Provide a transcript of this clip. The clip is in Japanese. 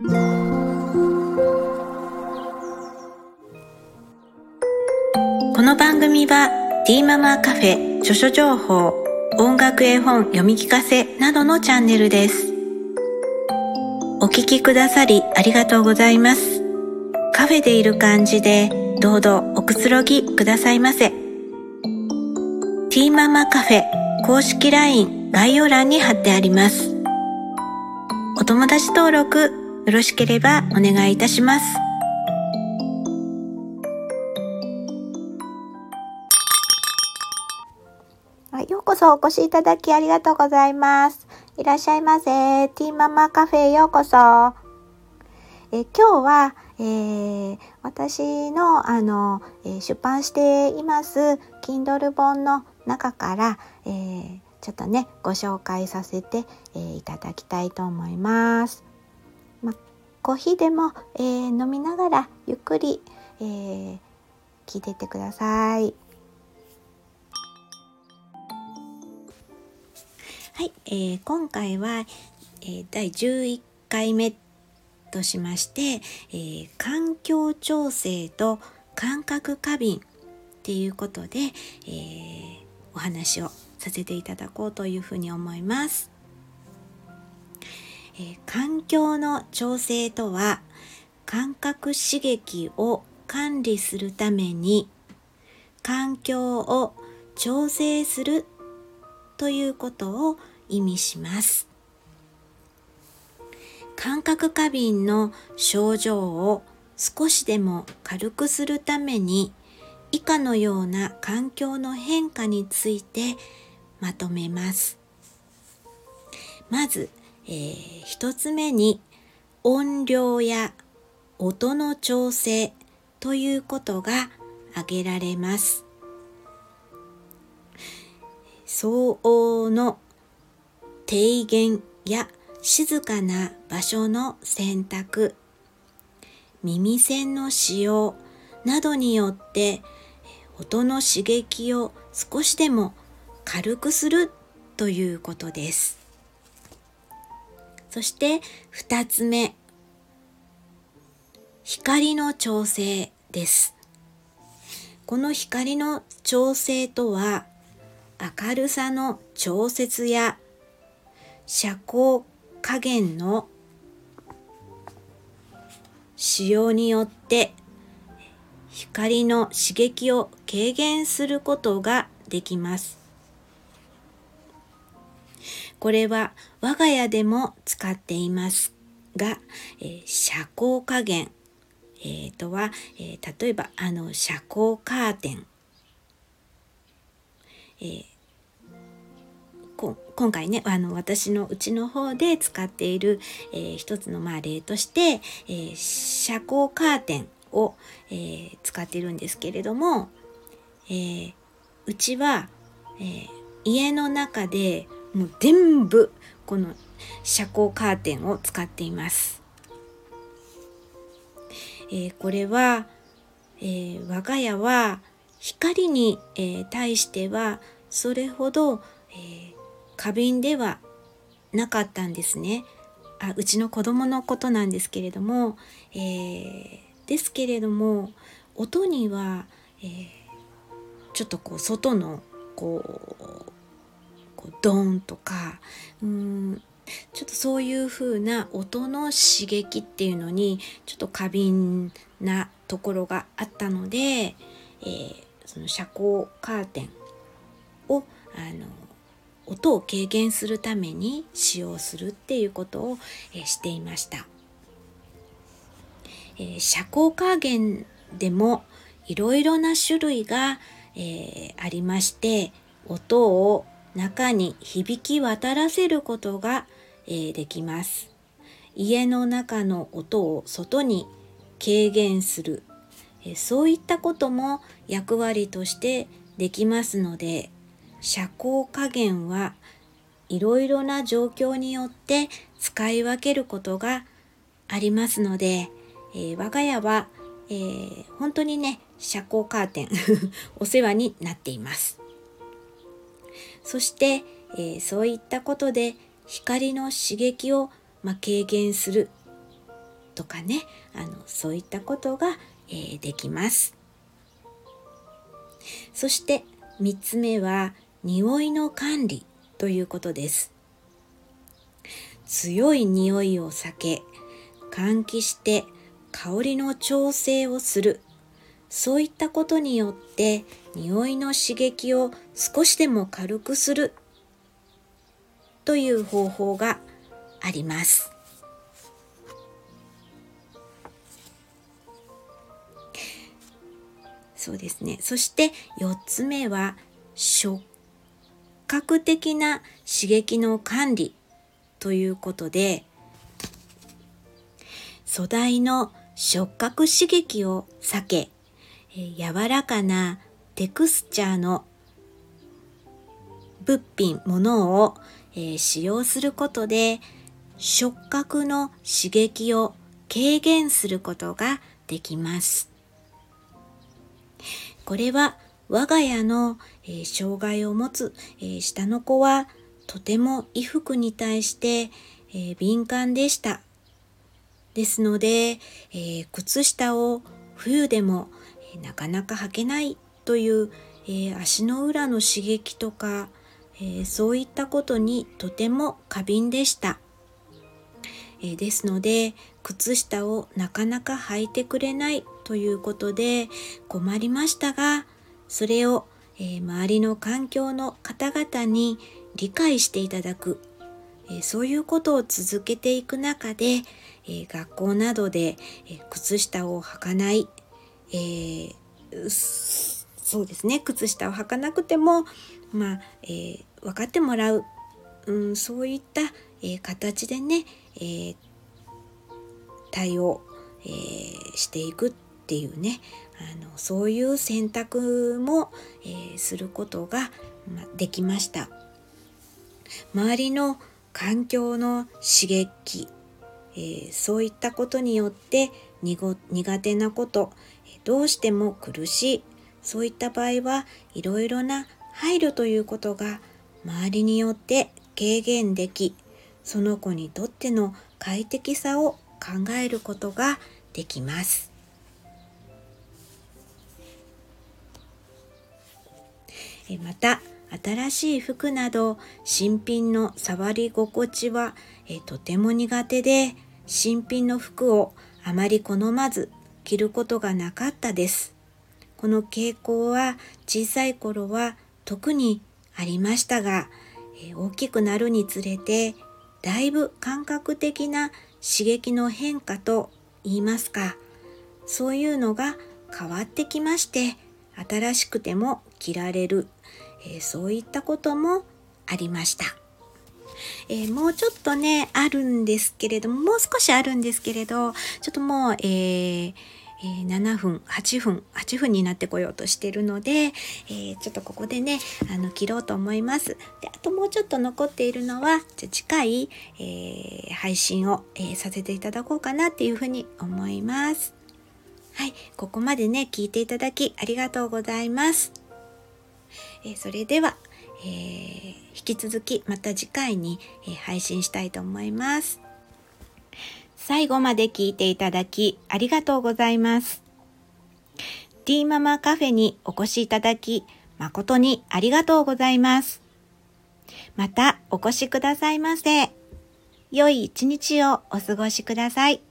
この番組はティーママカフェ著書情報音楽絵本読み聞かせなどのチャンネルです。お聞きくださりありがとうございます。カフェでいる感じでどうぞおくつろぎくださいませ。ティーママカフェ公式 LINE 概要欄に貼ってあります。お友達登録よろしければお願いいたしますようこそお越しいただきありがとうございます。いらっしゃいませ。ティーママカフェへようこそ。え今日は、えー、私のあの、え出版しています Kindle 本の中から、えー、ちょっとねご紹介させて、えー、いただきたいと思います。コーヒーでも、え飲みながらゆっくり、え聞いてってください。はい、えー、今回は、えー、第11回目としまして、えー、環境調整と感覚過敏っていうことで、えー、お話をさせていただこうというふうに思います。えー、環境の調整とは感覚刺激を管理するために環境を調整するということを意味します。感覚過敏の症状を少しでも軽くするために以下のような環境の変化についてまとめます。まず、えー、一つ目に音量や音の調整ということが挙げられます。相応の低減や静かな場所の選択耳栓の使用などによって音の刺激を少しでも軽くするということです。そして2つ目光の調整です。この光の調整とは明るさの調節や遮光加減の使用によって光の刺激を軽減することができます。これは我が家でも使っていますが、えー、遮光加減、えー、とは、えー、例えばあの遮光カーテン、えー、今回ねあの私のうちの方で使っている、えー、一つのまあ例として、えー、遮光カーテンを、えー、使っているんですけれども、えー、うちは、えー、家の中でもう全部この遮光カーテンを使っています。えー、これは、えー、我が家は光に、えー、対してはそれほど、えー、過敏ではなかったんですね。あうちの子供のことなんですけれども、えー、ですけれども音には、えー、ちょっとこう外のこうこうドンとかうんちょっとそういう風な音の刺激っていうのにちょっと過敏なところがあったので、えー、その遮光カーテンをあの音を軽減するために使用するっていうことを、えしていました。えー、遮光カーゲンでもいろいろな種類が、えー、ありまして音を中に響き渡らせることが、えー、できます。家の中の音を外に軽減する、えそういったことも役割としてできますので遮光加減はいろいろな状況によって使い分けることがありますので、えー、我が家は、えー、本当にね遮光カーテン お世話になっていますそして、えー、そういったことで光の刺激を、ま軽減する。とかね。あのそういったことが、えー、できます。そして3つ目は匂いの管理ということです。強い匂いを避け換気して香りの調整をする。そういったことによって匂いの刺激を少しでも軽くするという方法があります。そうですね。そして4つ目は触覚的な刺激の管理ということで素材の触覚刺激を避け柔らかなテクスチャーの物品、ものを、え、使用することで触覚の刺激を軽減することができます。これは我が家の、え、障害を持つ、え、下の子はとても衣服に対して、え、敏感でした。ですので、え靴下を冬でも、なかなか履けないという、え足の裏の刺激とか、えそういったことにとても過敏でした。えですので靴下をなかなか履いてくれないということで困りましたがそれを、え周りの環境の方々に理解していただく、えそういうことを続けていく中で、学校などで、靴下を履かない、えー、そうですね。靴下を履かなくても、まあえー、分かってもらう、うん、そういった、えー、形でね、えー、対応、えー、していくっていうね。あのそういう選択も、えー、することが、ま、できました。周りの環境の刺激、えー、そういったことによって苦手なことどうしても苦しいそういった場合はいろいろな配慮ということが周りによって軽減できその子にとっての快適さを考えることができます。また新しい服など新品の触り心地はとても苦手で新品の服をあまり好まず着ることがなかったです。この傾向は小さい頃は特にありましたが、大きくなるにつれてだいぶ感覚的な刺激の変化と言いますかそういうのが変わってきまして新しくても着られる、え、そういったこともありました。えー、もうちょっとねあるんですけれどももう少しあるんですけれどちょっともう、えーえー、7分8分8分になってこようとしてるので、えー、ちょっとここでねあの切ろうと思います。であともうちょっと残っているのはじゃ次回、えー、配信を、えさせていただこうかなっていうふうに思います。はいここまでね聞いていただきありがとうございます、えそれでは、え引き続きまた次回に、え配信したいと思います最後まで聞いていただきありがとうございます。ティーママカフェにお越しいただき誠にありがとうございます。またお越しくださいませ。良い一日をお過ごしください。